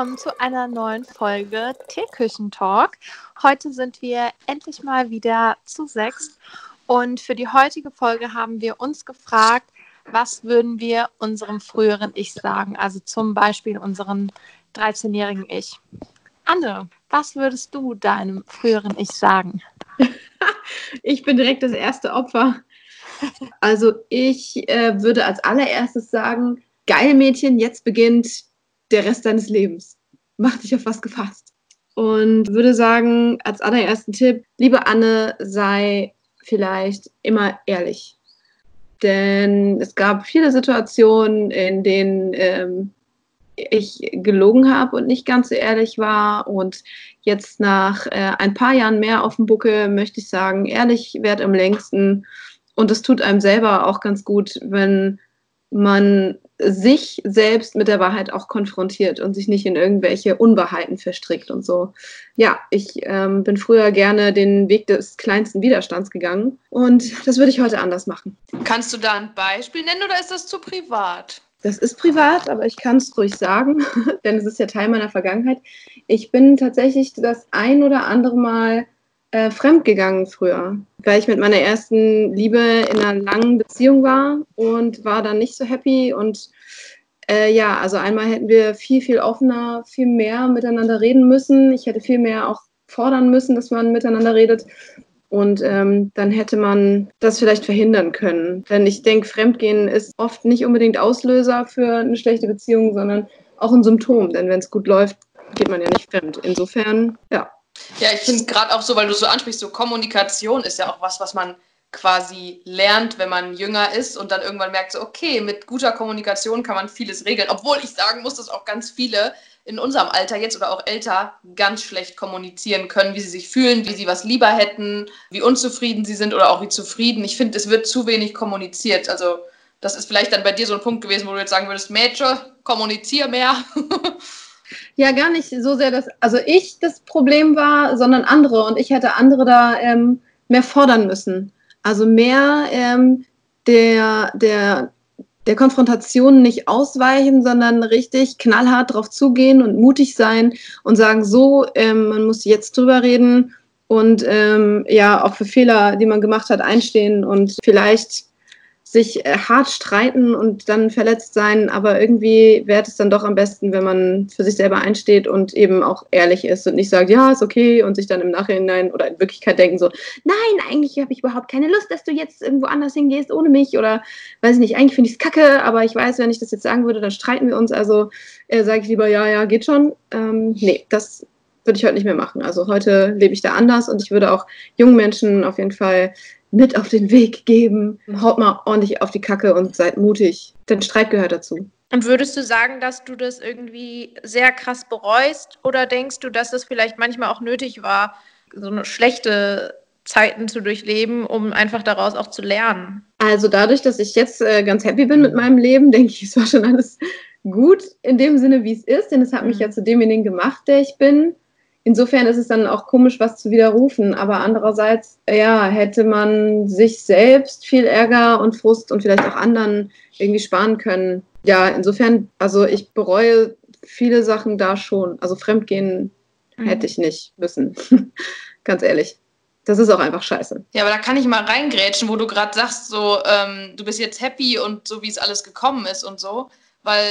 willkommen zu einer neuen Folge Teeküchentalk. Heute sind wir endlich mal wieder zu sechs und für die heutige Folge haben wir uns gefragt, was würden wir unserem früheren Ich sagen, also zum Beispiel unserem 13-jährigen Ich. Anne, was würdest du deinem früheren Ich sagen? ich bin direkt das erste Opfer. Also ich äh, würde als allererstes sagen, geil Mädchen, jetzt beginnt der Rest deines Lebens. Mach dich auf was gefasst. Und würde sagen, als allerersten Tipp, liebe Anne, sei vielleicht immer ehrlich. Denn es gab viele Situationen, in denen ähm, ich gelogen habe und nicht ganz so ehrlich war. Und jetzt nach äh, ein paar Jahren mehr auf dem Buckel möchte ich sagen, ehrlich wert am längsten. Und es tut einem selber auch ganz gut, wenn man sich selbst mit der Wahrheit auch konfrontiert und sich nicht in irgendwelche Unwahrheiten verstrickt und so. Ja, ich ähm, bin früher gerne den Weg des kleinsten Widerstands gegangen und das würde ich heute anders machen. Kannst du da ein Beispiel nennen oder ist das zu privat? Das ist privat, aber ich kann es ruhig sagen, denn es ist ja Teil meiner Vergangenheit. Ich bin tatsächlich das ein oder andere Mal äh, fremdgegangen früher, weil ich mit meiner ersten Liebe in einer langen Beziehung war und war dann nicht so happy. Und äh, ja, also einmal hätten wir viel, viel offener, viel mehr miteinander reden müssen. Ich hätte viel mehr auch fordern müssen, dass man miteinander redet. Und ähm, dann hätte man das vielleicht verhindern können. Denn ich denke, Fremdgehen ist oft nicht unbedingt Auslöser für eine schlechte Beziehung, sondern auch ein Symptom. Denn wenn es gut läuft, geht man ja nicht fremd. Insofern, ja, ja, ich finde gerade auch so, weil du so ansprichst, so Kommunikation ist ja auch was, was man quasi lernt, wenn man jünger ist und dann irgendwann merkt, so, okay, mit guter Kommunikation kann man vieles regeln. Obwohl ich sagen muss, dass auch ganz viele in unserem Alter jetzt oder auch älter ganz schlecht kommunizieren können, wie sie sich fühlen, wie sie was lieber hätten, wie unzufrieden sie sind oder auch wie zufrieden. Ich finde, es wird zu wenig kommuniziert. Also das ist vielleicht dann bei dir so ein Punkt gewesen, wo du jetzt sagen würdest, Mädchen, kommunizier mehr. Ja, gar nicht so sehr, dass also ich das Problem war, sondern andere und ich hätte andere da ähm, mehr fordern müssen. Also mehr ähm, der, der, der Konfrontation nicht ausweichen, sondern richtig knallhart drauf zugehen und mutig sein und sagen, so, ähm, man muss jetzt drüber reden und ähm, ja, auch für Fehler, die man gemacht hat, einstehen und vielleicht sich äh, hart streiten und dann verletzt sein, aber irgendwie wäre es dann doch am besten, wenn man für sich selber einsteht und eben auch ehrlich ist und nicht sagt, ja, ist okay und sich dann im Nachhinein oder in Wirklichkeit denken so, nein, eigentlich habe ich überhaupt keine Lust, dass du jetzt irgendwo anders hingehst ohne mich oder weiß ich nicht, eigentlich finde ich es kacke, aber ich weiß, wenn ich das jetzt sagen würde, dann streiten wir uns, also äh, sage ich lieber, ja, ja, geht schon. Ähm, nee, das würde ich heute nicht mehr machen. Also heute lebe ich da anders und ich würde auch jungen Menschen auf jeden Fall mit auf den Weg geben. Haut mal ordentlich auf die Kacke und seid mutig. Denn Streit gehört dazu. Und würdest du sagen, dass du das irgendwie sehr krass bereust oder denkst du, dass das vielleicht manchmal auch nötig war, so eine schlechte Zeiten zu durchleben, um einfach daraus auch zu lernen? Also dadurch, dass ich jetzt äh, ganz happy bin mit meinem Leben, denke ich, es war schon alles gut in dem Sinne, wie es ist, denn es hat mich mhm. ja zu demjenigen gemacht, der ich bin insofern ist es dann auch komisch, was zu widerrufen. Aber andererseits, ja, hätte man sich selbst viel Ärger und Frust und vielleicht auch anderen irgendwie sparen können. Ja, insofern, also ich bereue viele Sachen da schon. Also Fremdgehen mhm. hätte ich nicht müssen. Ganz ehrlich. Das ist auch einfach scheiße. Ja, aber da kann ich mal reingrätschen, wo du gerade sagst, so, ähm, du bist jetzt happy und so, wie es alles gekommen ist und so. Weil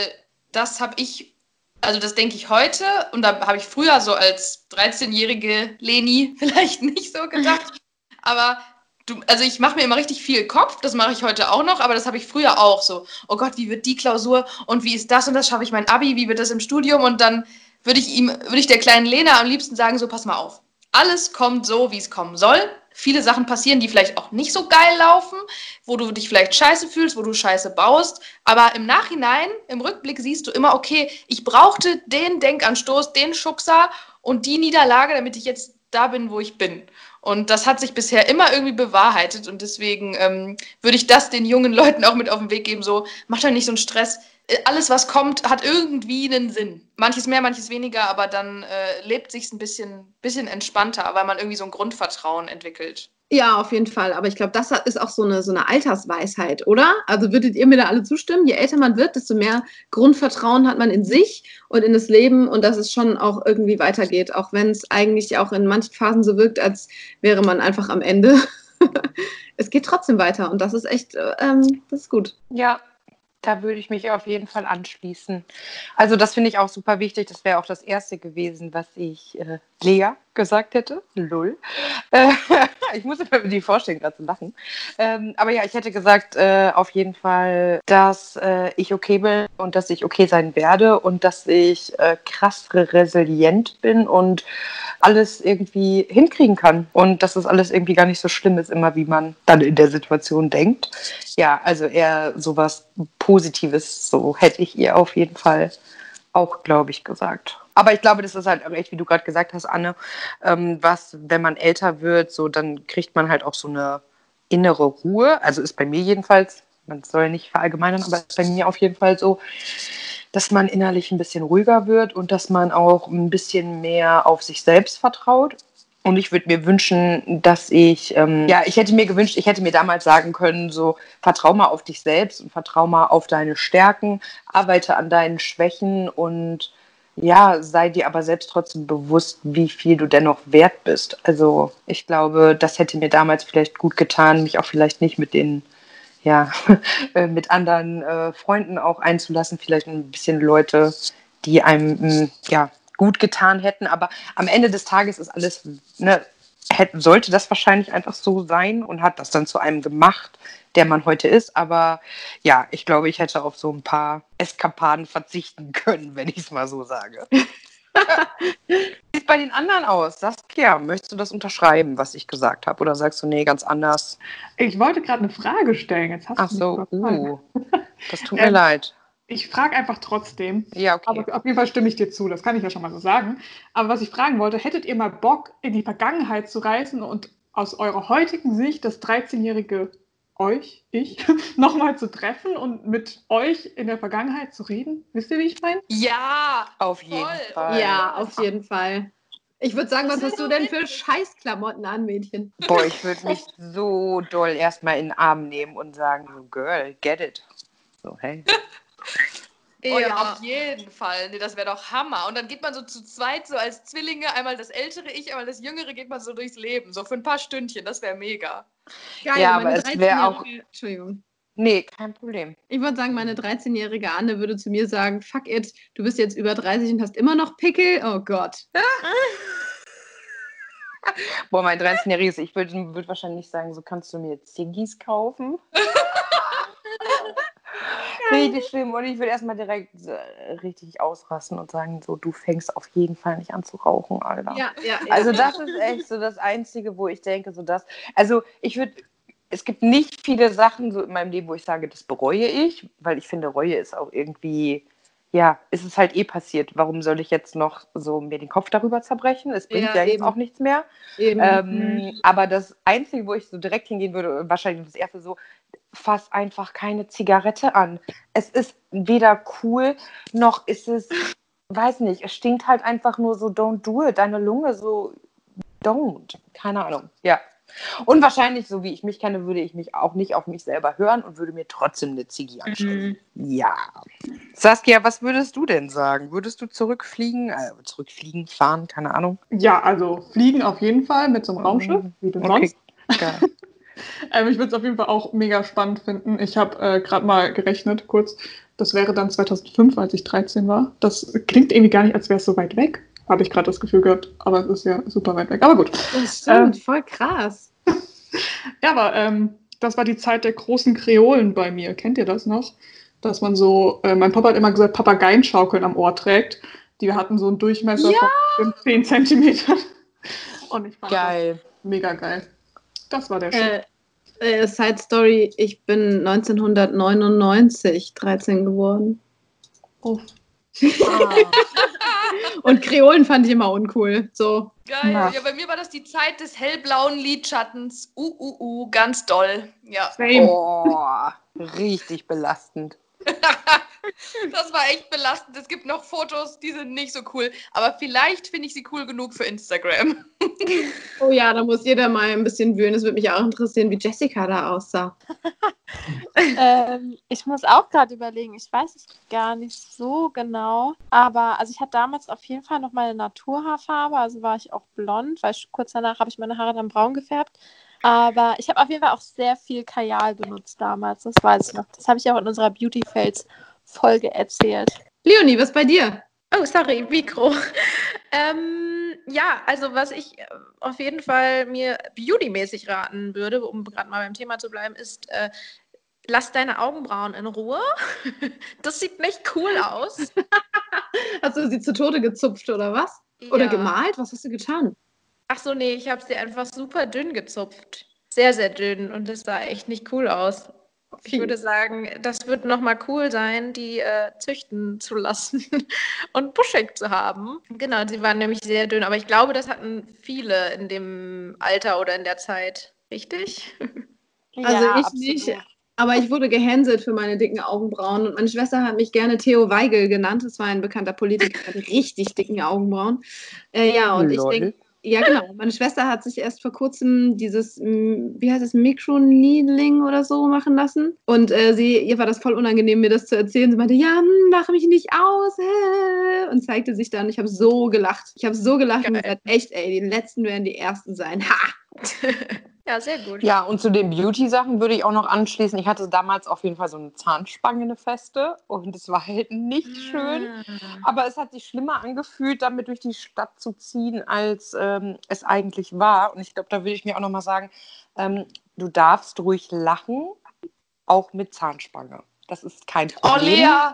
das habe ich also das denke ich heute und da habe ich früher so als 13-jährige Leni vielleicht nicht so gedacht. Aber du, also ich mache mir immer richtig viel Kopf, das mache ich heute auch noch, aber das habe ich früher auch so. Oh Gott, wie wird die Klausur und wie ist das und das? Schaffe ich mein Abi? Wie wird das im Studium? Und dann würde ich ihm, würde ich der kleinen Lena am liebsten sagen, so pass mal auf. Alles kommt so, wie es kommen soll viele Sachen passieren, die vielleicht auch nicht so geil laufen, wo du dich vielleicht scheiße fühlst, wo du scheiße baust. Aber im Nachhinein, im Rückblick siehst du immer, okay, ich brauchte den Denkanstoß, den Schubser und die Niederlage, damit ich jetzt da bin, wo ich bin. Und das hat sich bisher immer irgendwie bewahrheitet. Und deswegen ähm, würde ich das den jungen Leuten auch mit auf den Weg geben: so, mach doch nicht so einen Stress alles, was kommt, hat irgendwie einen Sinn. Manches mehr, manches weniger, aber dann äh, lebt sich ein bisschen, bisschen entspannter, weil man irgendwie so ein Grundvertrauen entwickelt. Ja, auf jeden Fall. Aber ich glaube, das ist auch so eine, so eine Altersweisheit, oder? Also würdet ihr mir da alle zustimmen? Je älter man wird, desto mehr Grundvertrauen hat man in sich und in das Leben und dass es schon auch irgendwie weitergeht, auch wenn es eigentlich auch in manchen Phasen so wirkt, als wäre man einfach am Ende. es geht trotzdem weiter und das ist echt, ähm, das ist gut. Ja, da würde ich mich auf jeden Fall anschließen. Also das finde ich auch super wichtig. Das wäre auch das Erste gewesen, was ich äh, Lea gesagt hätte. Lull. Äh, ich muss mir die vorstellen, gerade zu lachen. Ähm, aber ja, ich hätte gesagt, äh, auf jeden Fall, dass äh, ich okay bin und dass ich okay sein werde und dass ich äh, krass resilient bin und alles irgendwie hinkriegen kann und dass das alles irgendwie gar nicht so schlimm ist, immer wie man dann in der Situation denkt. Ja, also eher sowas Positives, so hätte ich ihr auf jeden Fall auch, glaube ich, gesagt. Aber ich glaube, das ist halt echt, wie du gerade gesagt hast, Anne, ähm, was, wenn man älter wird, so dann kriegt man halt auch so eine innere Ruhe. Also ist bei mir jedenfalls, man soll nicht verallgemeinern, aber ist bei mir auf jeden Fall so, dass man innerlich ein bisschen ruhiger wird und dass man auch ein bisschen mehr auf sich selbst vertraut. Und ich würde mir wünschen, dass ich, ähm, ja, ich hätte mir gewünscht, ich hätte mir damals sagen können, so, vertrau mal auf dich selbst und vertrau mal auf deine Stärken, arbeite an deinen Schwächen und ja, sei dir aber selbst trotzdem bewusst, wie viel du dennoch wert bist. Also ich glaube, das hätte mir damals vielleicht gut getan, mich auch vielleicht nicht mit den ja, äh, mit anderen äh, Freunden auch einzulassen, vielleicht ein bisschen Leute, die einem mm, ja, gut getan hätten. Aber am Ende des Tages ist alles, ne, hätte, sollte das wahrscheinlich einfach so sein und hat das dann zu einem gemacht, der man heute ist. Aber ja, ich glaube, ich hätte auf so ein paar Eskapaden verzichten können, wenn ich es mal so sage. Wie sieht bei den anderen aus? Saskia, möchtest du das unterschreiben, was ich gesagt habe? Oder sagst du, nee, ganz anders? Ich wollte gerade eine Frage stellen. Jetzt hast Ach so, uh, das tut mir ähm, leid. Ich frage einfach trotzdem. Ja, okay. Aber auf jeden Fall stimme ich dir zu, das kann ich ja schon mal so sagen. Aber was ich fragen wollte, hättet ihr mal Bock, in die Vergangenheit zu reisen und aus eurer heutigen Sicht das 13-jährige euch, ich, nochmal zu treffen und mit euch in der Vergangenheit zu reden? Wisst ihr, wie ich meine? Ja, auf jeden voll. Fall. Ja, auf jeden Fall. Ich würde sagen, was, was hast du denn für Scheißklamotten an, Mädchen? Boah, ich würde mich so doll erstmal in den Arm nehmen und sagen, so, Girl, get it. So, hey. Oh ja, ja auf jeden Fall. Nee, das wäre doch Hammer. Und dann geht man so zu zweit, so als Zwillinge, einmal das ältere Ich, einmal das jüngere, geht man so durchs Leben. So für ein paar Stündchen. Das wäre mega. Geil, ja, aber es wäre auch. Entschuldigung. Nee, kein Problem. Ich würde sagen, meine 13-jährige Anne würde zu mir sagen: Fuck it, du bist jetzt über 30 und hast immer noch Pickel. Oh Gott. Boah, mein 13-jähriges Ich würde würd wahrscheinlich sagen: So kannst du mir Ziggis kaufen. richtig schlimm. Und ich würde erstmal direkt äh, richtig ausrasten und sagen, so, du fängst auf jeden Fall nicht an zu rauchen, Alter. Ja, ja, also das ist echt so das Einzige, wo ich denke, so das. Also ich würde, es gibt nicht viele Sachen so in meinem Leben, wo ich sage, das bereue ich, weil ich finde, Reue ist auch irgendwie ja, ist es halt eh passiert. Warum soll ich jetzt noch so mir den Kopf darüber zerbrechen? Es bringt ja, ja jetzt auch nichts mehr. Ähm, mhm. Aber das Einzige, wo ich so direkt hingehen würde, wahrscheinlich das erste so, fass einfach keine Zigarette an. Es ist weder cool, noch ist es, weiß nicht, es stinkt halt einfach nur so, don't do it. Deine Lunge so, don't. Keine Ahnung. Ja. Und wahrscheinlich, so wie ich mich kenne, würde ich mich auch nicht auf mich selber hören und würde mir trotzdem eine Ziggy anschauen. Mhm. Ja. Saskia, was würdest du denn sagen? Würdest du zurückfliegen, äh, zurückfliegen, fahren, keine Ahnung? Ja, also fliegen auf jeden Fall mit so einem Raumschiff, mhm. wie du okay. sonst. Ähm, ich würde es auf jeden Fall auch mega spannend finden. Ich habe äh, gerade mal gerechnet, kurz. Das wäre dann 2005, als ich 13 war. Das klingt irgendwie gar nicht, als wäre es so weit weg habe ich gerade das Gefühl gehabt. Aber es ist ja super weit weg. Aber gut. Das stimmt, ähm, voll krass. ja, aber ähm, das war die Zeit der großen Kreolen bei mir. Kennt ihr das noch? Dass man so, äh, mein Papa hat immer gesagt, Papageienschaukeln am Ohr trägt. Die hatten so einen Durchmesser ja! von 10 Zentimetern. Und ich fand geil. mega geil. Das war der Shit. Äh, äh, Side Story, ich bin 1999 13 geworden. Oh. Ah. Und Kreolen fand ich immer uncool. So. Geil. Ja. ja, bei mir war das die Zeit des hellblauen Lidschattens. Uh, uh, uh, ganz doll. Ja. Same. Oh, richtig belastend. das war echt belastend. Es gibt noch Fotos, die sind nicht so cool. Aber vielleicht finde ich sie cool genug für Instagram. oh ja, da muss jeder mal ein bisschen wühlen. Es würde mich auch interessieren, wie Jessica da aussah. ähm, ich muss auch gerade überlegen, ich weiß es gar nicht so genau. Aber also ich hatte damals auf jeden Fall noch meine Naturhaarfarbe. Also war ich auch blond, weil ich, kurz danach habe ich meine Haare dann braun gefärbt. Aber ich habe auf jeden Fall auch sehr viel Kajal benutzt damals, das weiß ich noch. Das habe ich auch in unserer Beauty Fails Folge erzählt. Leonie, was bei dir? Oh, sorry, Mikro. ähm, ja, also was ich äh, auf jeden Fall mir beautymäßig raten würde, um gerade mal beim Thema zu bleiben, ist, äh, lass deine Augenbrauen in Ruhe. das sieht nicht cool aus. hast du sie zu Tode gezupft oder was? Ja. Oder gemalt? Was hast du getan? Ach so, nee, ich habe sie einfach super dünn gezupft. Sehr, sehr dünn und das sah echt nicht cool aus. Ich würde sagen, das wird nochmal cool sein, die äh, züchten zu lassen und buschig zu haben. Genau, sie waren nämlich sehr dünn, aber ich glaube, das hatten viele in dem Alter oder in der Zeit. Richtig? Also ja, ich absolut. nicht, aber ich wurde gehänselt für meine dicken Augenbrauen und meine Schwester hat mich gerne Theo Weigel genannt. Das war ein bekannter Politiker mit richtig dicken Augenbrauen. Äh, ja, und Lol. ich denke, ja, genau. Meine Schwester hat sich erst vor kurzem dieses, wie heißt es, Mikroneedling oder so machen lassen. Und äh, sie, ihr war das voll unangenehm, mir das zu erzählen. Sie meinte, ja, hm, mach mich nicht aus. Äh, und zeigte sich dann. Ich habe so gelacht. Ich habe so gelacht Geil. und gesagt, echt, ey, die Letzten werden die Ersten sein. Ha! Ja, sehr gut. Ja, und zu den Beauty-Sachen würde ich auch noch anschließen. Ich hatte damals auf jeden Fall so eine Zahnspange, eine feste. Und es war halt nicht schön. Mm. Aber es hat sich schlimmer angefühlt, damit durch die Stadt zu ziehen, als ähm, es eigentlich war. Und ich glaube, da würde ich mir auch noch mal sagen, ähm, du darfst ruhig lachen, auch mit Zahnspange. Das ist kein Problem. Oh, Lea!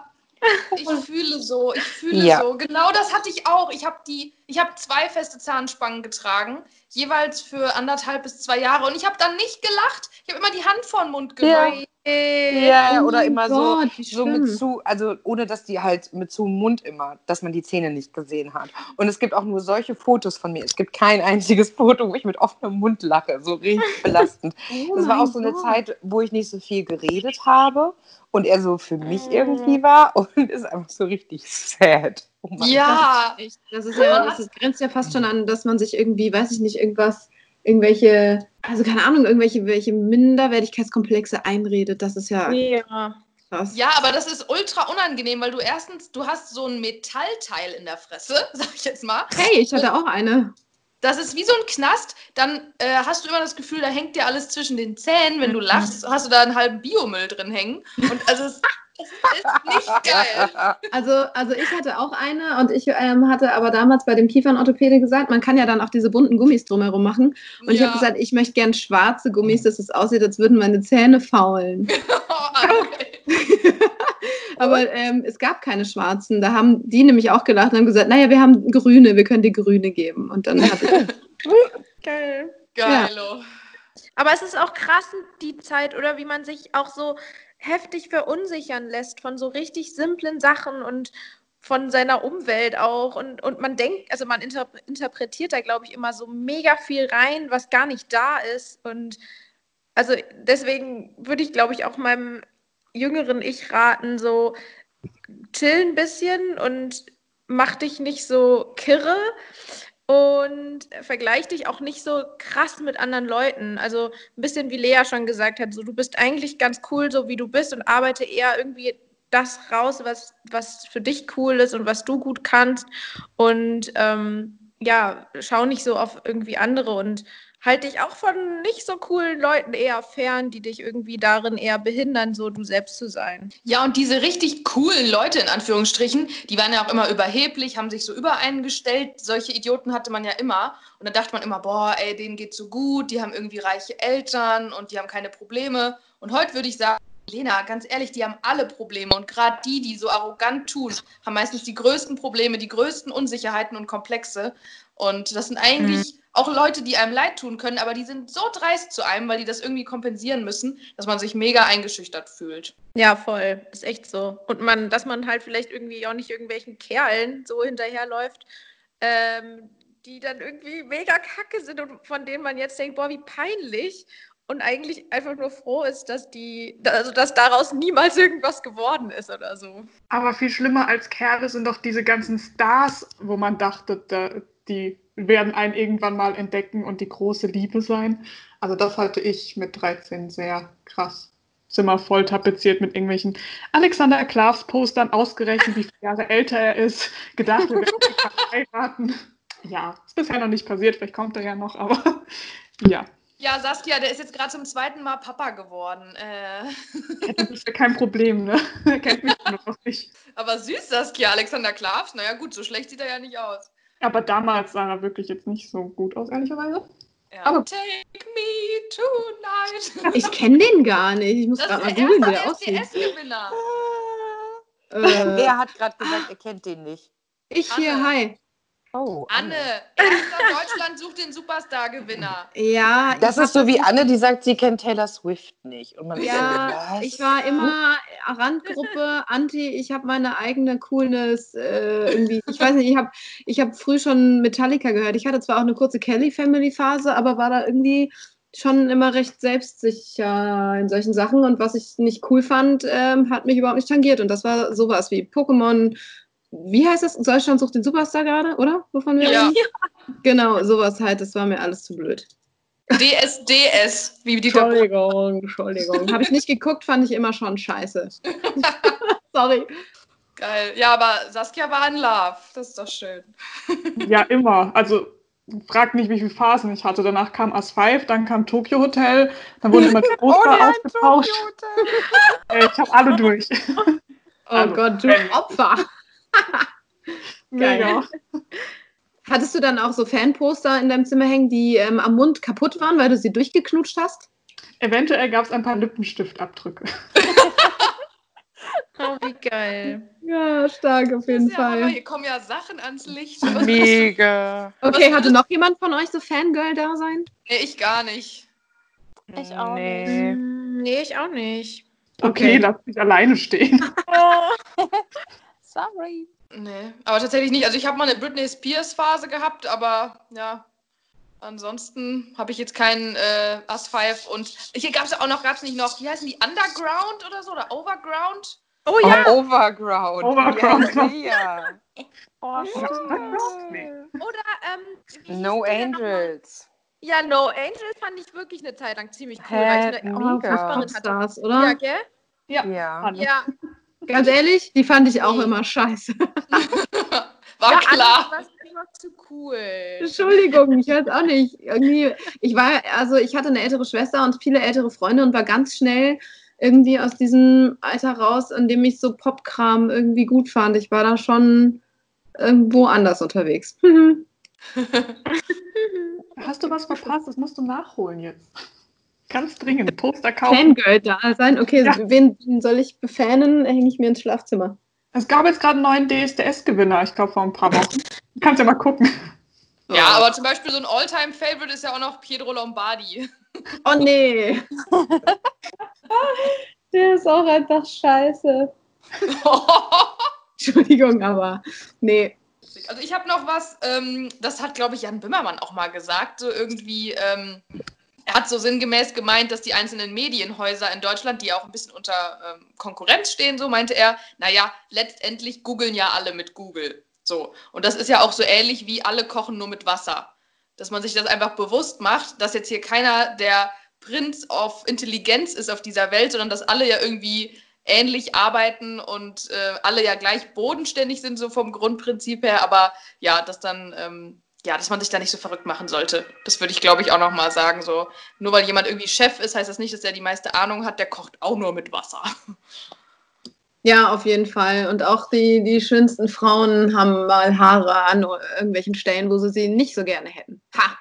Ich fühle so, ich fühle ja. so. Genau das hatte ich auch. Ich habe die, ich habe zwei feste Zahnspangen getragen, jeweils für anderthalb bis zwei Jahre. Und ich habe dann nicht gelacht. Ich habe immer die Hand vor den Mund genommen. Ja. Ja, oh oder immer Gott, so, so mit zu, also ohne dass die halt mit zu Mund immer, dass man die Zähne nicht gesehen hat. Und es gibt auch nur solche Fotos von mir. Es gibt kein einziges Foto, wo ich mit offenem Mund lache. So richtig belastend. oh das war auch so eine Gott. Zeit, wo ich nicht so viel geredet habe und er so für mich irgendwie war und ist einfach so richtig sad. Oh ja, Gott. das ist ja, das grenzt ja fast schon an, dass man sich irgendwie, weiß ich nicht, irgendwas irgendwelche, also keine Ahnung, irgendwelche welche Minderwertigkeitskomplexe einredet. Das ist ja. Ja. Krass. Ja, aber das ist ultra unangenehm, weil du erstens, du hast so ein Metallteil in der Fresse, sag ich jetzt mal. Hey, ich hatte auch eine. Das ist wie so ein Knast, dann äh, hast du immer das Gefühl, da hängt dir alles zwischen den Zähnen. Wenn du lachst, hast du da einen halben Biomüll drin hängen. Und also es das ist nicht geil. Also, also ich hatte auch eine und ich ähm, hatte aber damals bei dem Kiefernorthopäde gesagt, man kann ja dann auch diese bunten Gummis drumherum machen. Und ja. ich habe gesagt, ich möchte gern schwarze Gummis, dass es aussieht, als würden meine Zähne faulen. aber ähm, es gab keine schwarzen. Da haben die nämlich auch gelacht und haben gesagt, naja, wir haben grüne, wir können dir grüne geben. Und dann hatte ich... Geil. Geil. Ja. Aber es ist auch krass, die Zeit, oder wie man sich auch so heftig verunsichern lässt von so richtig simplen Sachen und von seiner Umwelt auch. Und, und man denkt, also man inter interpretiert da, glaube ich, immer so mega viel rein, was gar nicht da ist. Und also deswegen würde ich, glaube ich, auch meinem jüngeren Ich raten, so chill ein bisschen und mach dich nicht so kirre und vergleich dich auch nicht so krass mit anderen Leuten. Also ein bisschen wie Lea schon gesagt hat, so du bist eigentlich ganz cool, so wie du bist und arbeite eher irgendwie das raus, was, was für dich cool ist und was du gut kannst. Und ähm, ja, schau nicht so auf irgendwie andere und halte dich auch von nicht so coolen Leuten eher fern, die dich irgendwie darin eher behindern, so du selbst zu sein. Ja, und diese richtig coolen Leute in Anführungsstrichen, die waren ja auch immer überheblich, haben sich so über einen gestellt. Solche Idioten hatte man ja immer. Und dann dachte man immer, boah, ey, denen geht's so gut, die haben irgendwie reiche Eltern und die haben keine Probleme. Und heute würde ich sagen, Lena, ganz ehrlich, die haben alle Probleme und gerade die, die so arrogant tun, haben meistens die größten Probleme, die größten Unsicherheiten und Komplexe. Und das sind eigentlich mhm. Auch Leute, die einem leid tun können, aber die sind so dreist zu einem, weil die das irgendwie kompensieren müssen, dass man sich mega eingeschüchtert fühlt. Ja, voll. Ist echt so. Und man, dass man halt vielleicht irgendwie auch nicht irgendwelchen Kerlen so hinterherläuft, ähm, die dann irgendwie mega kacke sind und von denen man jetzt denkt, boah, wie peinlich. und eigentlich einfach nur froh ist, dass die, also dass daraus niemals irgendwas geworden ist oder so. Aber viel schlimmer als Kerle sind doch diese ganzen Stars, wo man dachte, die werden einen irgendwann mal entdecken und die große Liebe sein. Also das halte ich mit 13 sehr krass. Zimmer voll tapeziert mit irgendwelchen Alexander Klavs Postern, ausgerechnet, wie viele Jahre älter er ist, gedacht, wir werden heiraten. Ja, ist bisher noch nicht passiert, vielleicht kommt er ja noch, aber ja. Ja, Saskia, der ist jetzt gerade zum zweiten Mal Papa geworden. Äh. Ja, das ist ja kein Problem, ne? Er kennt mich noch nicht. Aber süß, Saskia, Alexander Klavs. Naja, gut, so schlecht sieht er ja nicht aus. Aber damals sah er wirklich jetzt nicht so gut aus, ehrlicherweise. Ja. Aber Take me tonight. Ich kenne den gar nicht. Ich muss gerade mal googeln, wie der aussieht. gewinner Äh, Wer hat gerade gesagt, er kennt den nicht? Ich Anne. hier, hi. Oh, Anne, erster Deutschland sucht den Superstar-Gewinner. Ja, das ist so wie Anne, die sagt, sie kennt Taylor Swift nicht. Und man ja, so, ich war immer Randgruppe, Anti, ich habe meine eigene Coolness äh, irgendwie. Ich weiß nicht, ich habe ich hab früh schon Metallica gehört. Ich hatte zwar auch eine kurze Kelly-Family-Phase, aber war da irgendwie schon immer recht selbstsicher in solchen Sachen und was ich nicht cool fand, ähm, hat mich überhaupt nicht tangiert und das war sowas wie Pokémon, wie heißt das? Deutschland sucht den Superstar gerade, oder? Wovon wir ja. reden? Genau, sowas halt, das war mir alles zu blöd. DSDS, wie die Entschuldigung, Entschuldigung. Habe ich nicht geguckt, fand ich immer schon scheiße. Sorry. Geil. Ja, aber Saskia war in Love. Das ist doch schön. ja, immer. Also frag nicht, wie viele Phasen ich hatte. Danach kam As 5, dann kam Tokyo Hotel, dann wurden immer die Poster ausgetauscht. ich habe alle durch. Oh also, Gott, du Opfer. Mega. Hattest du dann auch so Fanposter in deinem Zimmer hängen, die ähm, am Mund kaputt waren, weil du sie durchgeknutscht hast? Eventuell gab es ein paar Lippenstiftabdrücke. oh, wie geil. Ja, stark auf jeden ja Fall. Hammer. Hier kommen ja Sachen ans Licht. Mega. Okay, hatte noch jemand von euch so Fangirl da sein? Nee, ich gar nicht. Ich auch nee. nicht. Nee, ich auch nicht. Okay, okay lass mich alleine stehen. Sorry. Nee, aber tatsächlich nicht. Also ich habe mal eine Britney Spears Phase gehabt, aber ja, ansonsten habe ich jetzt keinen äh, Us 5 und hier gab es auch noch, gab es nicht noch, wie heißen die, Underground oder so oder Overground? Oh ja! Oh, Overground. Overground. Ja, ja. oh, Oder ähm, No Angels. Ja, No Angels fand ich wirklich eine Zeit lang ziemlich cool, Hä, weil ich eine oh, Stars, oder? Ja, gell? Ja. Ja. ja. Ganz ehrlich, die fand ich auch nee. immer scheiße. War ja, klar. Das immer zu cool. Entschuldigung, ich weiß auch nicht. Irgendwie, ich war, also ich hatte eine ältere Schwester und viele ältere Freunde und war ganz schnell irgendwie aus diesem Alter raus, in dem ich so Popkram irgendwie gut fand. Ich war da schon irgendwo anders unterwegs. Hast du was verpasst? Das musst du nachholen jetzt. Ganz dringend. Poster kaufen. Fangirl da sein. Okay, ja. wen, soll ich befanen? Hänge ich mir ins Schlafzimmer. Es gab jetzt gerade einen neuen DSDS-Gewinner, ich glaube vor ein paar Wochen. Du kannst ja mal gucken. Ja, aber zum Beispiel so ein All-Time-Favorite ist ja auch noch Pietro Lombardi. Oh nee. Der ist auch einfach scheiße. Entschuldigung, aber nee. Also ich habe noch was, ähm, das hat, glaube ich, Jan Bimmermann auch mal gesagt, so irgendwie, ähm, hat so sinngemäß gemeint, dass die einzelnen Medienhäuser in Deutschland, die auch ein bisschen unter ähm, Konkurrenz stehen, so meinte er, naja, letztendlich googeln ja alle mit Google. So. Und das ist ja auch so ähnlich wie alle kochen nur mit Wasser. Dass man sich das einfach bewusst macht, dass jetzt hier keiner der Prinz of Intelligenz ist auf dieser Welt, sondern dass alle ja irgendwie ähnlich arbeiten und äh, alle ja gleich bodenständig sind, so vom Grundprinzip her, aber ja, dass dann ähm, ja, dass man sich da nicht so verrückt machen sollte. Das würde ich, glaube ich, auch nochmal sagen. So, nur weil jemand irgendwie Chef ist, heißt das nicht, dass er die meiste Ahnung hat, der kocht auch nur mit Wasser. Ja, auf jeden Fall. Und auch die, die schönsten Frauen haben mal Haare an irgendwelchen Stellen, wo sie sie nicht so gerne hätten. Ha!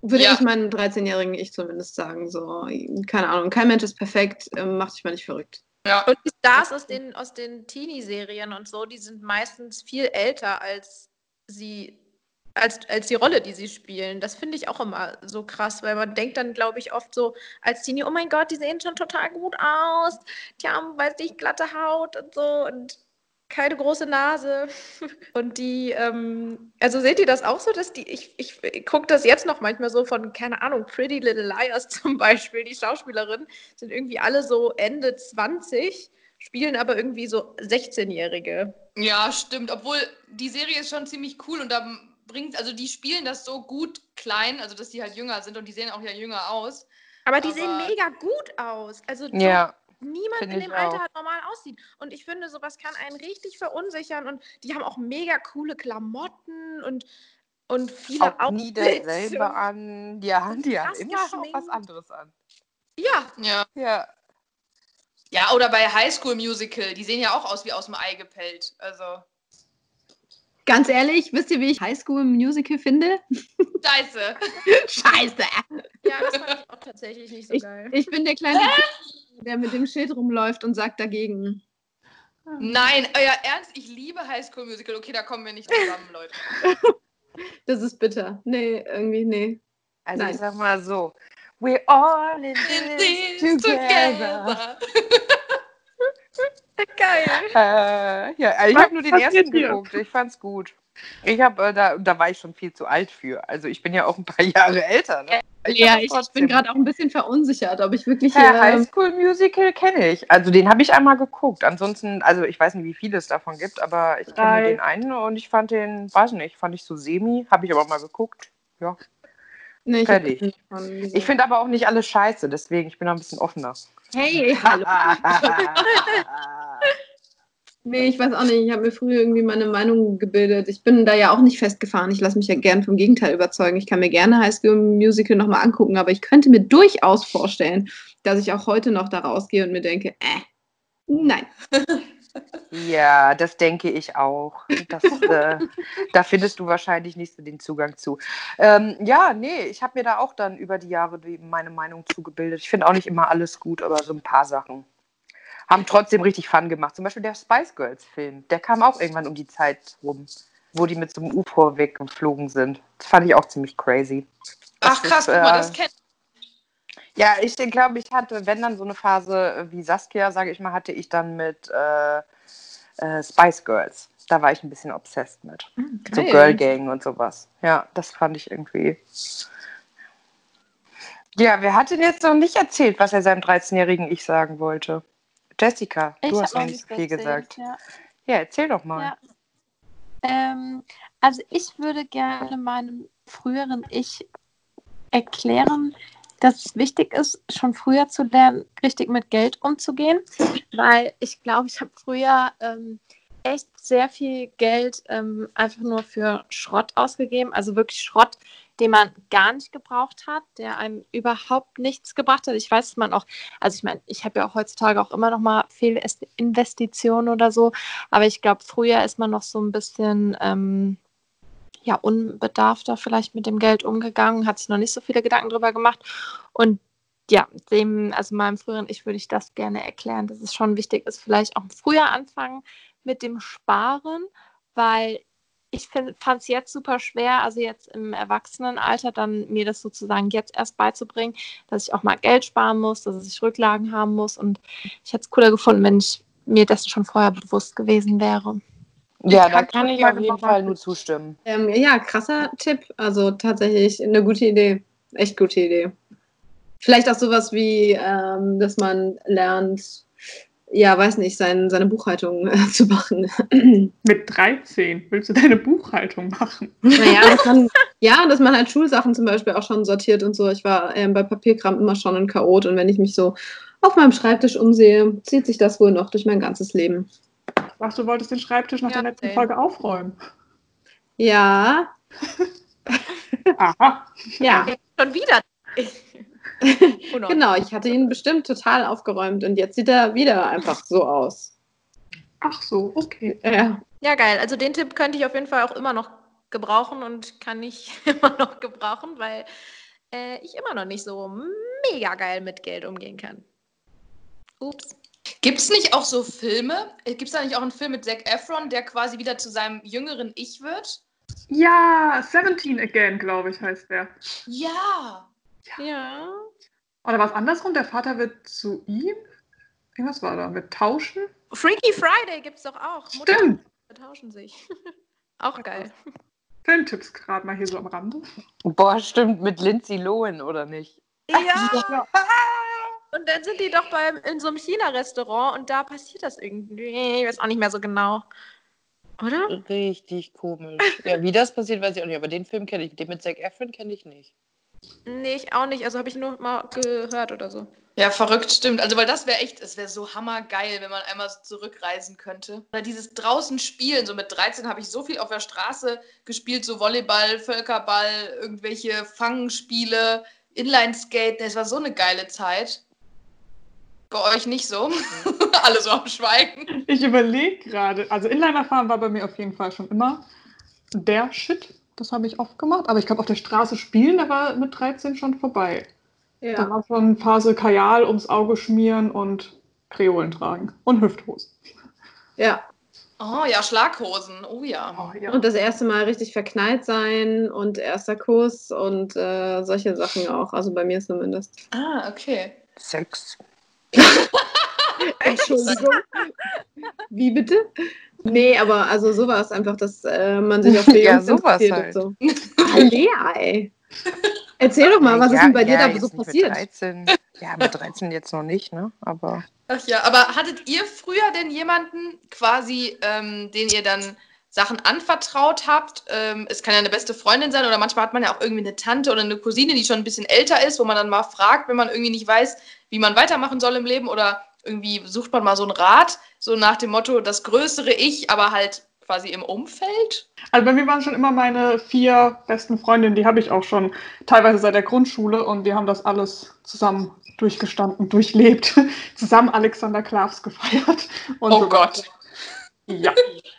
Würde ja. ich meinem 13-jährigen Ich zumindest sagen. So, keine Ahnung, kein Mensch ist perfekt, ähm, macht dich mal nicht verrückt. Ja. Und die Stars aus den, aus den Teenie-Serien und so, die sind meistens viel älter als sie als, als die Rolle, die sie spielen. Das finde ich auch immer so krass, weil man denkt dann, glaube ich, oft so als Teenie, oh mein Gott, die sehen schon total gut aus, die haben, weiß ich, glatte Haut und so. Und keine große Nase. Und die, ähm, also seht ihr das auch so, dass die, ich, ich gucke das jetzt noch manchmal so von, keine Ahnung, Pretty Little Liars zum Beispiel, die Schauspielerinnen sind irgendwie alle so Ende 20, spielen aber irgendwie so 16-Jährige. Ja, stimmt. Obwohl die Serie ist schon ziemlich cool und da bringt, also die spielen das so gut klein, also dass die halt jünger sind und die sehen auch ja jünger aus. Aber die aber sehen mega gut aus. Also ja niemand in dem Alter halt normal aussieht. Und ich finde, sowas kann einen richtig verunsichern. Und die haben auch mega coole Klamotten und, und viele auch nie dasselbe an. Ja, die haben immer auch was anderes an. Ja. Ja. Ja. Ja, oder bei High School Musical, die sehen ja auch aus wie aus dem Ei gepellt. Also. Ganz ehrlich, wisst ihr, wie ich High School Musical finde? Scheiße. Scheiße. Ja, das fand ich auch tatsächlich nicht so ich, geil. Ich bin der kleine der mit dem Schild rumläuft und sagt dagegen. Nein, euer Ernst, ich liebe High School Musical. Okay, da kommen wir nicht zusammen, Leute. das ist bitter. Nee, irgendwie, nee. Also Nein. ich sag mal so, we're all in, in this, together. together. Geil. Äh, ja, ich habe nur den ersten geguckt. Ich fand's gut. Ich habe äh, da, da war ich schon viel zu alt für. Also ich bin ja auch ein paar Jahre älter. Ne? Ich ja, ich, ich bin gerade auch ein bisschen verunsichert, ob ich wirklich. Ja, äh, High School Musical kenne ich. Also den habe ich einmal geguckt. Ansonsten, also ich weiß nicht, wie viel es davon gibt, aber ich kenne den einen und ich fand den, weiß nicht, fand ich so semi, habe ich aber mal geguckt. Ja. Nee, ich, ich finde aber auch nicht alles scheiße, deswegen ich bin da ein bisschen offener. Hey, hallo. Nee, ich weiß auch nicht. Ich habe mir früher irgendwie meine Meinung gebildet. Ich bin da ja auch nicht festgefahren. Ich lasse mich ja gern vom Gegenteil überzeugen. Ich kann mir gerne High School Musical nochmal angucken, aber ich könnte mir durchaus vorstellen, dass ich auch heute noch da rausgehe und mir denke, äh, nein. Ja, das denke ich auch. Das, äh, da findest du wahrscheinlich nicht so den Zugang zu. Ähm, ja, nee, ich habe mir da auch dann über die Jahre meine Meinung zugebildet. Ich finde auch nicht immer alles gut, aber so ein paar Sachen haben trotzdem richtig Fun gemacht. Zum Beispiel der Spice Girls Film, der kam auch irgendwann um die Zeit rum, wo die mit so einem UFO weggeflogen sind. Das fand ich auch ziemlich crazy. Das Ach krass, ist, guck mal, das äh, kennt ja, ich glaube, ich hatte, wenn dann so eine Phase wie Saskia, sage ich mal, hatte ich dann mit äh, äh, Spice Girls. Da war ich ein bisschen obsessed mit. Okay. Hm, so Girl Gang und sowas. Ja, das fand ich irgendwie. Ja, wer hat denn jetzt noch nicht erzählt, was er seinem 13-jährigen Ich sagen wollte? Jessica, ich du hast noch nicht so viel erzählt, gesagt. Ja. ja. erzähl doch mal. Ja. Ähm, also ich würde gerne meinem früheren Ich erklären, dass es wichtig ist, schon früher zu lernen, richtig mit Geld umzugehen, weil ich glaube, ich habe früher ähm, echt sehr viel Geld ähm, einfach nur für Schrott ausgegeben, also wirklich Schrott, den man gar nicht gebraucht hat, der einem überhaupt nichts gebracht hat. Ich weiß, dass man auch, also ich meine, ich habe ja auch heutzutage auch immer noch mal Fehlinvestitionen oder so, aber ich glaube, früher ist man noch so ein bisschen ähm, ja unbedarfter vielleicht mit dem Geld umgegangen, hat sich noch nicht so viele Gedanken drüber gemacht und ja, dem, also meinem früheren Ich würde ich das gerne erklären, dass es schon wichtig ist, vielleicht auch früher anfangen mit dem Sparen, weil ich fand es jetzt super schwer, also jetzt im Erwachsenenalter, dann mir das sozusagen jetzt erst beizubringen, dass ich auch mal Geld sparen muss, dass ich Rücklagen haben muss. Und ich hätte es cooler gefunden, wenn ich mir dessen schon vorher bewusst gewesen wäre. Ja, da kann ich auf jeden Fall nur zustimmen. Ähm, ja, krasser Tipp. Also tatsächlich eine gute Idee. Echt gute Idee. Vielleicht auch sowas wie, ähm, dass man lernt, ja, weiß nicht, sein, seine Buchhaltung äh, zu machen. Mit 13 willst du deine Buchhaltung machen? Naja, dass man, ja, dass man halt Schulsachen zum Beispiel auch schon sortiert und so. Ich war ähm, bei Papierkram immer schon ein Chaot und wenn ich mich so auf meinem Schreibtisch umsehe, zieht sich das wohl noch durch mein ganzes Leben. Ach, du wolltest den Schreibtisch nach ja, der letzten okay. Folge aufräumen. Ja. Aha. Ja. Schon wieder. genau, ich hatte ihn bestimmt total aufgeräumt und jetzt sieht er wieder einfach so aus. Ach so, okay. Ja. ja, geil. Also den Tipp könnte ich auf jeden Fall auch immer noch gebrauchen und kann ich immer noch gebrauchen, weil äh, ich immer noch nicht so mega geil mit Geld umgehen kann. Ups. Gibt es nicht auch so Filme? Äh, Gibt es da nicht auch einen Film mit Zac Efron, der quasi wieder zu seinem jüngeren Ich wird? Ja, 17 Again, glaube ich, heißt der. Ja. Ja. Oder was andersrum? Der Vater wird zu ihm? Was war da? Mit Tauschen? Freaky Friday gibt es doch auch. Stimmt. Mutter tauschen sich. auch geil. Filmtipps gerade mal hier so am Rande. Boah, stimmt, mit Lindsay Lohan, oder nicht? Ja. ja. Und dann sind die doch beim, in so einem China-Restaurant und da passiert das irgendwie. Ich weiß auch nicht mehr so genau. Oder? Richtig komisch. Ja, wie das passiert, weiß ich auch nicht. Aber den Film kenne ich. Den mit Zac Efron kenne ich nicht. Nee, ich auch nicht. Also habe ich nur mal gehört oder so. Ja, verrückt, stimmt. Also, weil das wäre echt, es wäre so hammergeil, wenn man einmal so zurückreisen könnte. Oder dieses draußen spielen, so mit 13 habe ich so viel auf der Straße gespielt, so Volleyball, Völkerball, irgendwelche Fangspiele, Inline-Skate. Das war so eine geile Zeit. Bei euch nicht so? Alle so am Schweigen. Ich überlege gerade. Also Inlinerfahren war bei mir auf jeden Fall schon immer der Shit. Das habe ich oft gemacht. Aber ich glaube, auf der Straße spielen, da war mit 13 schon vorbei. Ja. Da war schon Phase Kajal ums Auge schmieren und Kreolen tragen. Und Hüfthosen. Ja. Oh ja, Schlaghosen. Oh ja. Oh, ja. Und das erste Mal richtig verknallt sein und erster Kuss und äh, solche Sachen auch. Also bei mir zumindest. Ah, okay. Sex. Entschuldigung. Wie bitte? Nee, aber also sowas einfach, dass äh, man sich auf die ja, sowas halt. und so. Ah, Lea, ey. Erzähl doch mal, was ja, ist denn bei ja, dir da so passiert? Mit 13, ja, mit 13 jetzt noch nicht, ne? Aber. Ach ja, aber hattet ihr früher denn jemanden quasi, ähm, den ihr dann Sachen anvertraut habt? Ähm, es kann ja eine beste Freundin sein oder manchmal hat man ja auch irgendwie eine Tante oder eine Cousine, die schon ein bisschen älter ist, wo man dann mal fragt, wenn man irgendwie nicht weiß, wie man weitermachen soll im Leben oder irgendwie sucht man mal so einen Rat, so nach dem Motto, das größere Ich, aber halt quasi im Umfeld? Also bei mir waren schon immer meine vier besten Freundinnen, die habe ich auch schon teilweise seit der Grundschule und wir haben das alles zusammen durchgestanden, durchlebt, zusammen Alexander Klavs gefeiert. oh so Gott. Ja,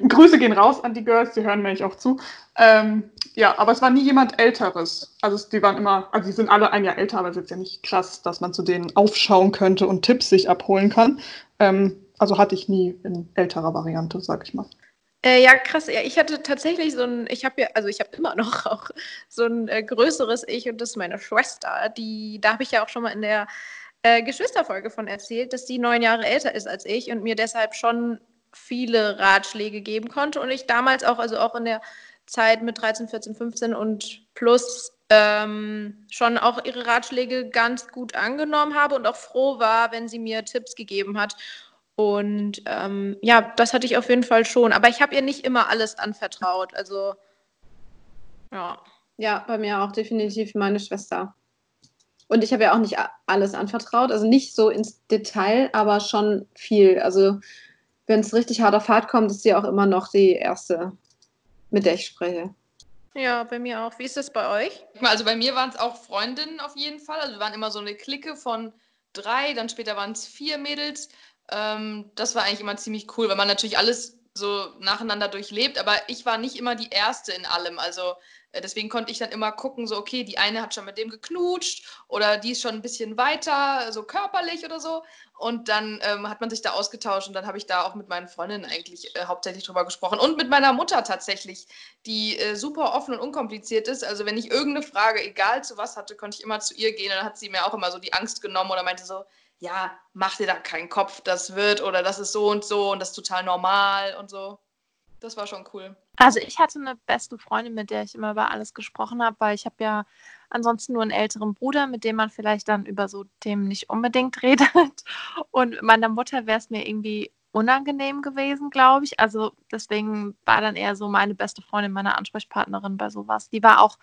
Grüße gehen raus an die Girls, die hören nämlich auch zu. Ähm, ja, aber es war nie jemand Älteres. Also die waren immer, also die sind alle ein Jahr älter, aber es ist ja nicht krass, dass man zu denen aufschauen könnte und Tipps sich abholen kann. Ähm, also hatte ich nie in älterer Variante, sag ich mal. Äh, ja, krass. Ja, ich hatte tatsächlich so ein, ich habe ja, also ich habe immer noch auch so ein äh, größeres Ich und das ist meine Schwester. Die, da habe ich ja auch schon mal in der äh, Geschwisterfolge von erzählt, dass die neun Jahre älter ist als ich und mir deshalb schon viele Ratschläge geben konnte und ich damals auch, also auch in der Zeit mit 13, 14, 15 und plus ähm, schon auch ihre Ratschläge ganz gut angenommen habe und auch froh war, wenn sie mir Tipps gegeben hat. Und ähm, ja, das hatte ich auf jeden Fall schon. Aber ich habe ihr nicht immer alles anvertraut. Also, ja. Ja, bei mir auch definitiv meine Schwester. Und ich habe ja auch nicht alles anvertraut. Also nicht so ins Detail, aber schon viel. Also, wenn es richtig hart auf Fahrt kommt, ist sie auch immer noch die erste, mit der ich spreche. Ja, bei mir auch. Wie ist das bei euch? Also bei mir waren es auch Freundinnen auf jeden Fall. Also wir waren immer so eine Clique von drei, dann später waren es vier Mädels. Ähm, das war eigentlich immer ziemlich cool, weil man natürlich alles so nacheinander durchlebt, aber ich war nicht immer die Erste in allem. Also deswegen konnte ich dann immer gucken, so, okay, die eine hat schon mit dem geknutscht oder die ist schon ein bisschen weiter, so körperlich oder so. Und dann ähm, hat man sich da ausgetauscht und dann habe ich da auch mit meinen Freundinnen eigentlich äh, hauptsächlich drüber gesprochen. Und mit meiner Mutter tatsächlich, die äh, super offen und unkompliziert ist. Also wenn ich irgendeine Frage, egal zu was hatte, konnte ich immer zu ihr gehen und dann hat sie mir auch immer so die Angst genommen oder meinte so, ja, mach dir da keinen Kopf, das wird oder das ist so und so und das ist total normal und so. Das war schon cool. Also ich hatte eine beste Freundin, mit der ich immer über alles gesprochen habe, weil ich habe ja ansonsten nur einen älteren Bruder, mit dem man vielleicht dann über so Themen nicht unbedingt redet. Und meiner Mutter wäre es mir irgendwie unangenehm gewesen, glaube ich. Also deswegen war dann eher so meine beste Freundin, meine Ansprechpartnerin bei sowas. Die war auch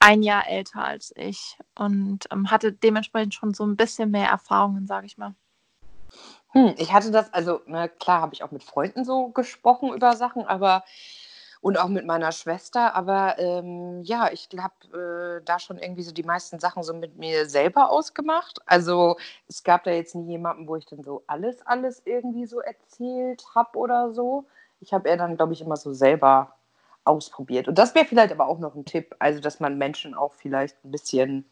ein Jahr älter als ich und ähm, hatte dementsprechend schon so ein bisschen mehr Erfahrungen, sage ich mal. Hm, ich hatte das, also na, klar habe ich auch mit Freunden so gesprochen über Sachen, aber und auch mit meiner Schwester, aber ähm, ja, ich habe äh, da schon irgendwie so die meisten Sachen so mit mir selber ausgemacht. Also es gab da jetzt nie jemanden, wo ich dann so alles, alles irgendwie so erzählt habe oder so. Ich habe eher dann, glaube ich, immer so selber ausprobiert. Und das wäre vielleicht aber auch noch ein Tipp, also dass man Menschen auch vielleicht ein bisschen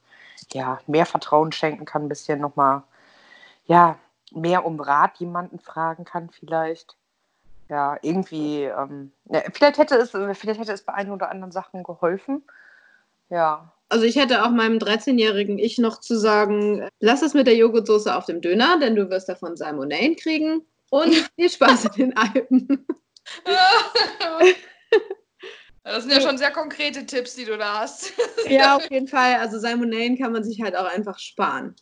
ja, mehr Vertrauen schenken kann, ein bisschen nochmal, ja, mehr um Rat jemanden fragen kann vielleicht. Ja, irgendwie, ähm, ja, vielleicht hätte es, vielleicht hätte es bei ein oder anderen Sachen geholfen. Ja, Also ich hätte auch meinem 13-jährigen Ich noch zu sagen, lass es mit der Joghurtsoße auf dem Döner, denn du wirst davon Salmonellen kriegen. Und viel Spaß in den Alpen. Das sind ja schon sehr konkrete Tipps, die du da hast. Ja, auf jeden Fall. Also Salmonellen kann man sich halt auch einfach sparen.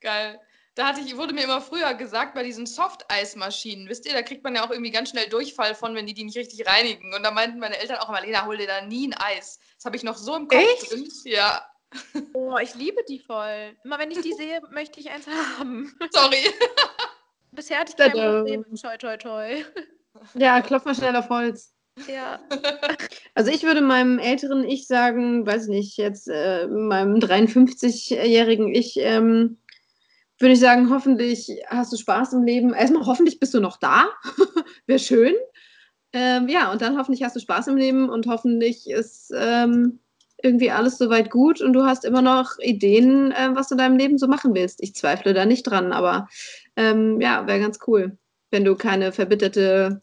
Geil. Da hatte ich, wurde mir immer früher gesagt, bei diesen Soft-Eismaschinen, wisst ihr, da kriegt man ja auch irgendwie ganz schnell Durchfall von, wenn die die nicht richtig reinigen. Und da meinten meine Eltern auch immer, Lena, hol dir da nie ein Eis. Das habe ich noch so im Kopf Echt? drin. Ja. Oh, ich liebe die voll. Immer wenn ich die sehe, möchte ich eins haben. Sorry. Bisher hatte ich kein Problem. Toi, toi, toi. Ja, klopf mal schnell auf Holz. Ja. Also ich würde meinem älteren Ich sagen, weiß nicht, jetzt äh, meinem 53-jährigen Ich, ähm, würde ich sagen, hoffentlich hast du Spaß im Leben. Erstmal hoffentlich bist du noch da. Wäre schön. Ähm, ja, und dann hoffentlich hast du Spaß im Leben und hoffentlich ist ähm, irgendwie alles soweit gut und du hast immer noch Ideen, äh, was du in deinem Leben so machen willst. Ich zweifle da nicht dran, aber ähm, ja, wäre ganz cool, wenn du keine verbitterte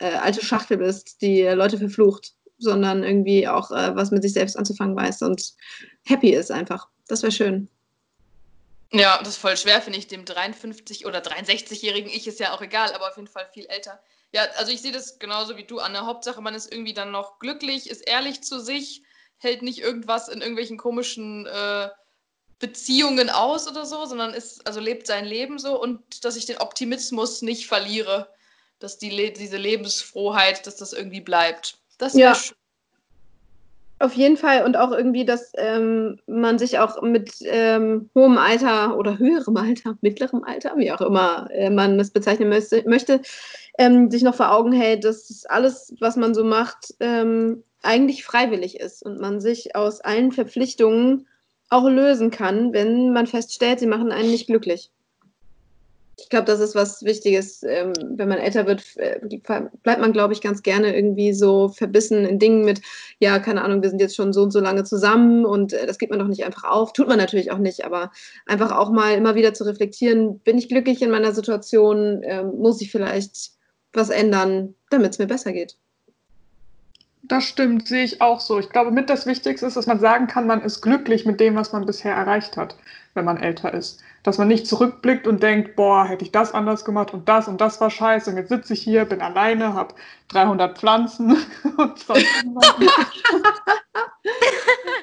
äh, alte Schachtel bist, die Leute verflucht, sondern irgendwie auch äh, was mit sich selbst anzufangen weiß und happy ist einfach. Das wäre schön. Ja, das ist voll schwer, finde ich. Dem 53- oder 63-jährigen Ich ist ja auch egal, aber auf jeden Fall viel älter. Ja, also ich sehe das genauso wie du, Anne. Hauptsache, man ist irgendwie dann noch glücklich, ist ehrlich zu sich, hält nicht irgendwas in irgendwelchen komischen äh, Beziehungen aus oder so, sondern ist, also lebt sein Leben so und dass ich den Optimismus nicht verliere, dass die, diese Lebensfroheit, dass das irgendwie bleibt. Das ja. schön. Auf jeden Fall. Und auch irgendwie, dass ähm, man sich auch mit ähm, hohem Alter oder höherem Alter, mittlerem Alter, wie auch immer äh, man es bezeichnen möchte, möchte ähm, sich noch vor Augen hält, dass alles, was man so macht, ähm, eigentlich freiwillig ist und man sich aus allen Verpflichtungen auch lösen kann, wenn man feststellt, sie machen einen nicht glücklich ich glaube, das ist was Wichtiges. Ähm, wenn man älter wird, äh, bleibt man, glaube ich, ganz gerne irgendwie so verbissen in Dingen mit, ja, keine Ahnung, wir sind jetzt schon so und so lange zusammen und äh, das gibt man doch nicht einfach auf. Tut man natürlich auch nicht, aber einfach auch mal immer wieder zu reflektieren, bin ich glücklich in meiner Situation? Ähm, muss ich vielleicht was ändern, damit es mir besser geht? Das stimmt, sehe ich auch so. Ich glaube, mit das Wichtigste ist, dass man sagen kann, man ist glücklich mit dem, was man bisher erreicht hat, wenn man älter ist dass man nicht zurückblickt und denkt, boah, hätte ich das anders gemacht und das und das war scheiße und jetzt sitze ich hier, bin alleine, habe 300 Pflanzen und sonst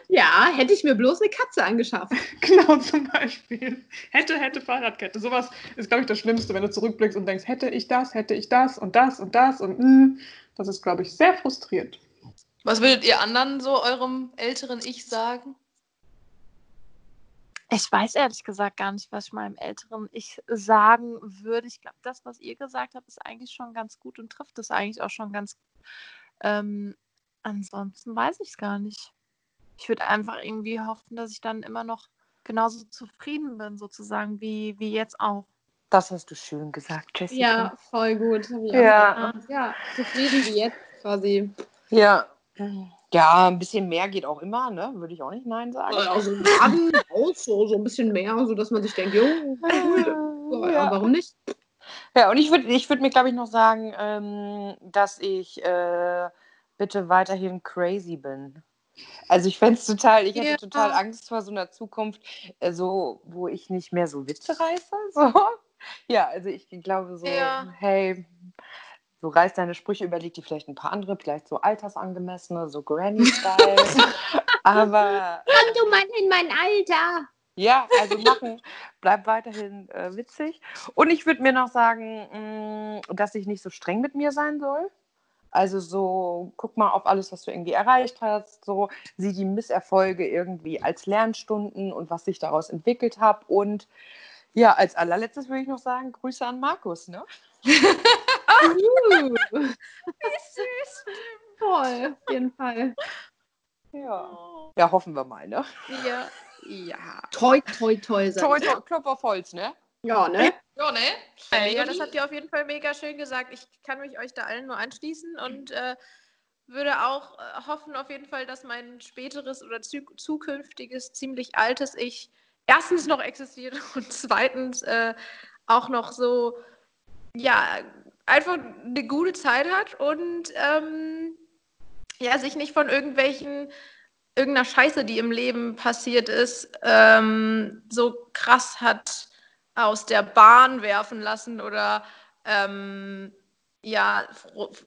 Ja, hätte ich mir bloß eine Katze angeschafft. Genau, zum Beispiel. Hätte, hätte Fahrradkette. Sowas ist, glaube ich, das Schlimmste, wenn du zurückblickst und denkst, hätte ich das, hätte ich das und das und das und mh. das ist, glaube ich, sehr frustrierend. Was würdet ihr anderen so eurem älteren Ich sagen? Ich weiß ehrlich gesagt gar nicht, was ich meinem älteren Ich sagen würde. Ich glaube, das, was ihr gesagt habt, ist eigentlich schon ganz gut und trifft es eigentlich auch schon ganz gut. Ähm, ansonsten weiß ich es gar nicht. Ich würde einfach irgendwie hoffen, dass ich dann immer noch genauso zufrieden bin, sozusagen, wie, wie jetzt auch. Das hast du schön gesagt, Jessica. Ja, voll gut. Ja. ja, zufrieden wie jetzt quasi. Ja. Ja, ein bisschen mehr geht auch immer, ne? Würde ich auch nicht Nein sagen. Also Laden auch so, so ein bisschen mehr, so dass man sich denkt, jo, cool. Ja. warum nicht? Ja, und ich würde ich würd mir, glaube ich, noch sagen, ähm, dass ich äh, bitte weiterhin crazy bin. Also ich fände es total, ich hätte ja. total Angst vor so einer Zukunft, äh, so, wo ich nicht mehr so Witze reiße. So. Ja, also ich glaube so, ja. hey, so reiß deine Sprüche, überleg dir vielleicht ein paar andere, vielleicht so altersangemessene, so Granny-Style. Aber. Komm du mal in mein Alter! Ja, also machen, bleib weiterhin äh, witzig. Und ich würde mir noch sagen, mh, mm, dass ich nicht so streng mit mir sein soll. Also so, guck mal auf alles, was du irgendwie erreicht hast, so sieh die Misserfolge irgendwie als Lernstunden und was ich daraus entwickelt habe. Und ja, als allerletztes würde ich noch sagen, Grüße an Markus, ne? uh, wie süß. Voll, auf jeden Fall. Ja. Ja, hoffen wir mal, ne? Ja. Ja. Toi, toi, toi. Toi, toi, Klopf auf Holz, ne? Ja, ne? Ja, ne? Ja, das habt ihr auf jeden Fall mega schön gesagt. Ich kann mich euch da allen nur anschließen und äh, würde auch äh, hoffen auf jeden Fall, dass mein späteres oder zukünftiges, ziemlich altes Ich erstens noch existiert und zweitens äh, auch noch so, ja, einfach eine gute Zeit hat und ähm, ja, sich nicht von irgendwelchen irgendeiner Scheiße, die im Leben passiert ist, ähm, so krass hat aus der Bahn werfen lassen oder ähm, ja,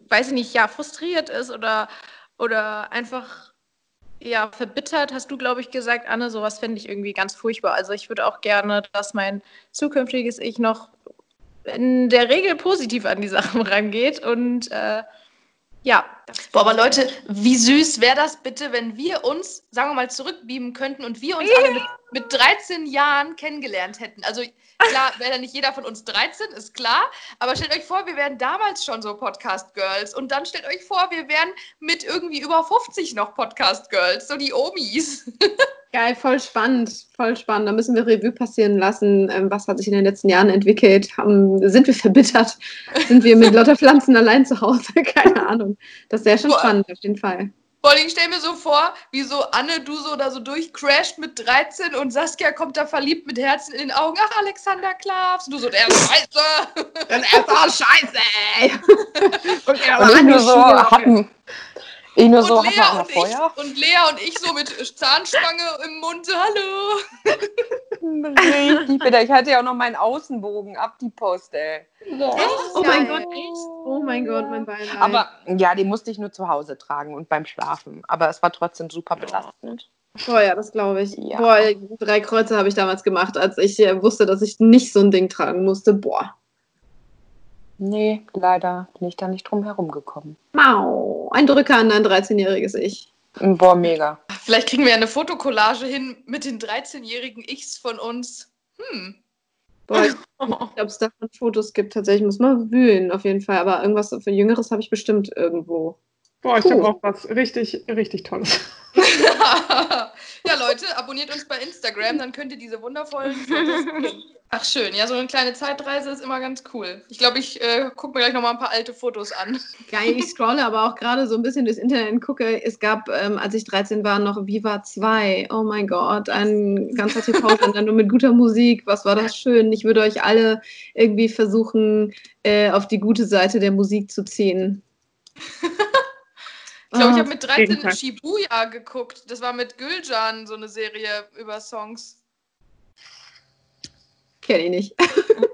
weiß ich nicht, ja, frustriert ist oder, oder einfach ja, verbittert, hast du, glaube ich, gesagt, Anne, sowas fände ich irgendwie ganz furchtbar. Also ich würde auch gerne, dass mein zukünftiges Ich noch in der Regel positiv an die Sachen rangeht und äh, ja. Boah, aber Leute, wie süß wäre das bitte, wenn wir uns, sagen wir mal, zurückbeamen könnten und wir uns alle mit, mit 13 Jahren kennengelernt hätten. Also klar, wäre nicht jeder von uns 13, ist klar, aber stellt euch vor, wir wären damals schon so Podcast-Girls und dann stellt euch vor, wir wären mit irgendwie über 50 noch Podcast-Girls, so die Omis. Geil, voll spannend, voll spannend. Da müssen wir Revue passieren lassen. Ähm, was hat sich in den letzten Jahren entwickelt? Haben, sind wir verbittert? Sind wir mit lauter Pflanzen allein zu Hause? Keine Ahnung. Das sehr schon spannend, auf jeden Fall. Vor allem, ich stelle mir so vor, wie so Anne, du so da so durchcrasht mit 13 und Saskia kommt da verliebt mit Herzen in den Augen. Ach, Alexander Klavs. Du so, der ist scheiße. der ist auch scheiße, ey. und er war nur so, hatten, ich nur und so, Lea und, Feuer? Ich, und Lea und ich so mit Zahnspange im Mund, hallo. Richtig bitte. Ich hatte ja auch noch meinen Außenbogen ab die Post, ey. Oh, oh mein Gott, echt? Oh mein Gott, mein Bein. Aber ja, die musste ich nur zu Hause tragen und beim Schlafen. Aber es war trotzdem super belastend. Boah, ja, das glaube ich. Ja. Boah, drei Kreuze habe ich damals gemacht, als ich äh, wusste, dass ich nicht so ein Ding tragen musste. Boah. Nee, leider bin ich da nicht drum herum gekommen. Mau, ein Drücker an dein 13-jähriges Ich. Boah, mega. Vielleicht kriegen wir eine Fotokollage hin mit den 13-jährigen Ichs von uns. Hm. Boah, ich glaube, es davon Fotos gibt. Tatsächlich muss man wühlen, auf jeden Fall. Aber irgendwas für Jüngeres habe ich bestimmt irgendwo. Boah, ich habe auch was richtig, richtig Tolles. ja, Leute, abonniert uns bei Instagram, dann könnt ihr diese wundervollen Fotos sehen. Ach schön, ja, so eine kleine Zeitreise ist immer ganz cool. Ich glaube, ich äh, gucke mir gleich nochmal ein paar alte Fotos an. Geil, ich scrolle aber auch gerade so ein bisschen durchs Internet und gucke, es gab, ähm, als ich 13 war, noch Viva 2. Oh mein Gott, ein ganzer TV-Sender nur mit guter Musik. Was war das schön. Ich würde euch alle irgendwie versuchen, äh, auf die gute Seite der Musik zu ziehen. Ich glaube, ich habe mit 13 Shibuya geguckt. Das war mit Gülcan so eine Serie über Songs. Kenne ich nicht.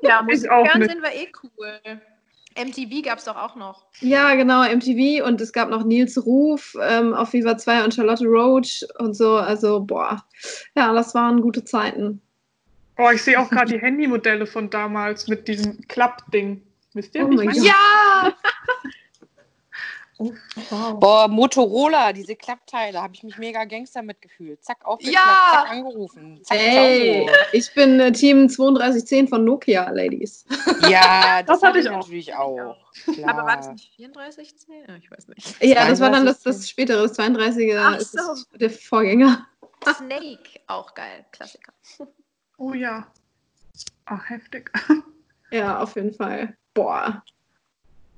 Ja, Musikfernsehen war eh cool. MTV gab es doch auch noch. Ja, genau, MTV und es gab noch Nils Ruf ähm, auf Viva 2 und Charlotte Roach und so. Also, boah, ja, das waren gute Zeiten. Oh, ich sehe auch gerade die Handymodelle von damals mit diesem Klappding. Wisst ihr? Oh ja! Oh, wow. Boah, Motorola, diese Klappteile, habe ich mich mega Gangster mitgefühlt. Zack, aufgeklappt, ja! zack, angerufen. Zack, Ey, ich bin äh, Team 3210 von Nokia, Ladies. Ja, das, das hatte ich auch. natürlich auch. Klar. Aber war das nicht 3410? Ich weiß nicht. Ja, das war dann das, das spätere, das 32er Ach so. ist der Vorgänger. Snake, auch geil, Klassiker. Oh ja. Ach, heftig. Ja, auf jeden Fall. Boah,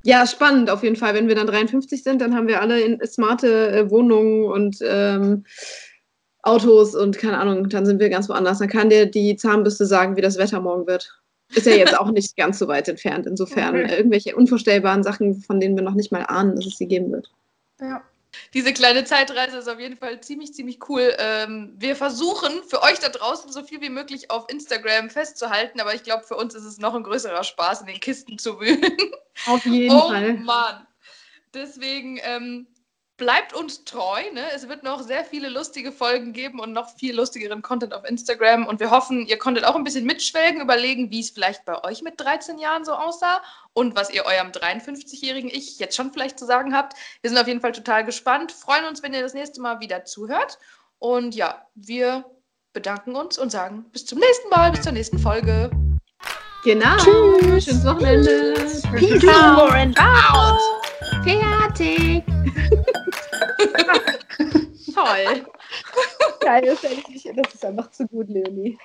ja, spannend auf jeden Fall. Wenn wir dann 53 sind, dann haben wir alle in, smarte äh, Wohnungen und ähm, Autos und keine Ahnung, dann sind wir ganz woanders. Dann kann dir die Zahnbürste sagen, wie das Wetter morgen wird. Ist ja jetzt auch nicht ganz so weit entfernt. Insofern okay. irgendwelche unvorstellbaren Sachen, von denen wir noch nicht mal ahnen, dass es sie geben wird. Ja diese kleine Zeitreise ist auf jeden Fall ziemlich, ziemlich cool. Ähm, wir versuchen für euch da draußen so viel wie möglich auf Instagram festzuhalten, aber ich glaube, für uns ist es noch ein größerer Spaß, in den Kisten zu wühlen. Auf jeden oh, Fall. Oh Mann. Deswegen ähm, bleibt uns treu. Ne? Es wird noch sehr viele lustige Folgen geben und noch viel lustigeren Content auf Instagram. Und wir hoffen, ihr konntet auch ein bisschen mitschwelgen, überlegen, wie es vielleicht bei euch mit 13 Jahren so aussah und was ihr eurem 53-jährigen Ich jetzt schon vielleicht zu sagen habt. Wir sind auf jeden Fall total gespannt. Freuen uns, wenn ihr das nächste Mal wieder zuhört. Und ja, wir bedanken uns und sagen bis zum nächsten Mal, bis zur nächsten Folge. Genau. Tschüss. Schönes Wochenende. Peace out and out. Fertig. Toll. Geil, das ist einfach zu gut, Leonie.